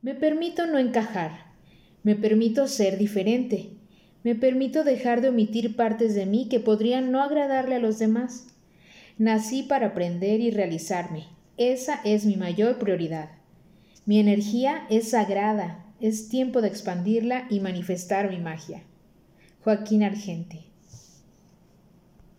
Me permito no encajar. Me permito ser diferente. Me permito dejar de omitir partes de mí que podrían no agradarle a los demás. Nací para aprender y realizarme. Esa es mi mayor prioridad. Mi energía es sagrada. Es tiempo de expandirla y manifestar mi magia. Joaquín Argente.